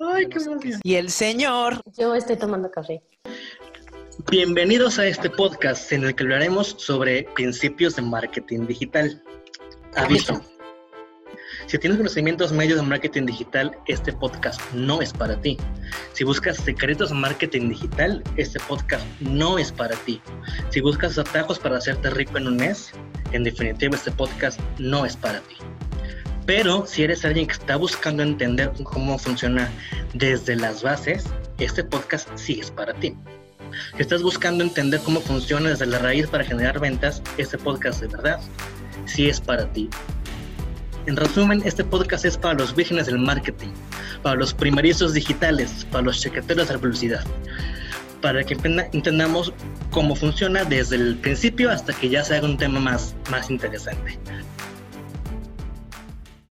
Ay, qué emoción. Y el señor. Yo estoy tomando café. Bienvenidos a este podcast en el que hablaremos sobre principios de marketing digital. Aviso. Si tienes conocimientos medios de marketing digital, este podcast no es para ti. Si buscas secretos de marketing digital, este podcast no es para ti. Si buscas atajos para hacerte rico en un mes, en definitiva este podcast no es para ti. Pero si eres alguien que está buscando entender cómo funciona desde las bases, este podcast sí es para ti. Si estás buscando entender cómo funciona desde la raíz para generar ventas, este podcast de verdad sí es para ti. En resumen, este podcast es para los vírgenes del marketing, para los primerizos digitales, para los chequeteros de la publicidad, para que entendamos cómo funciona desde el principio hasta que ya se haga un tema más, más interesante.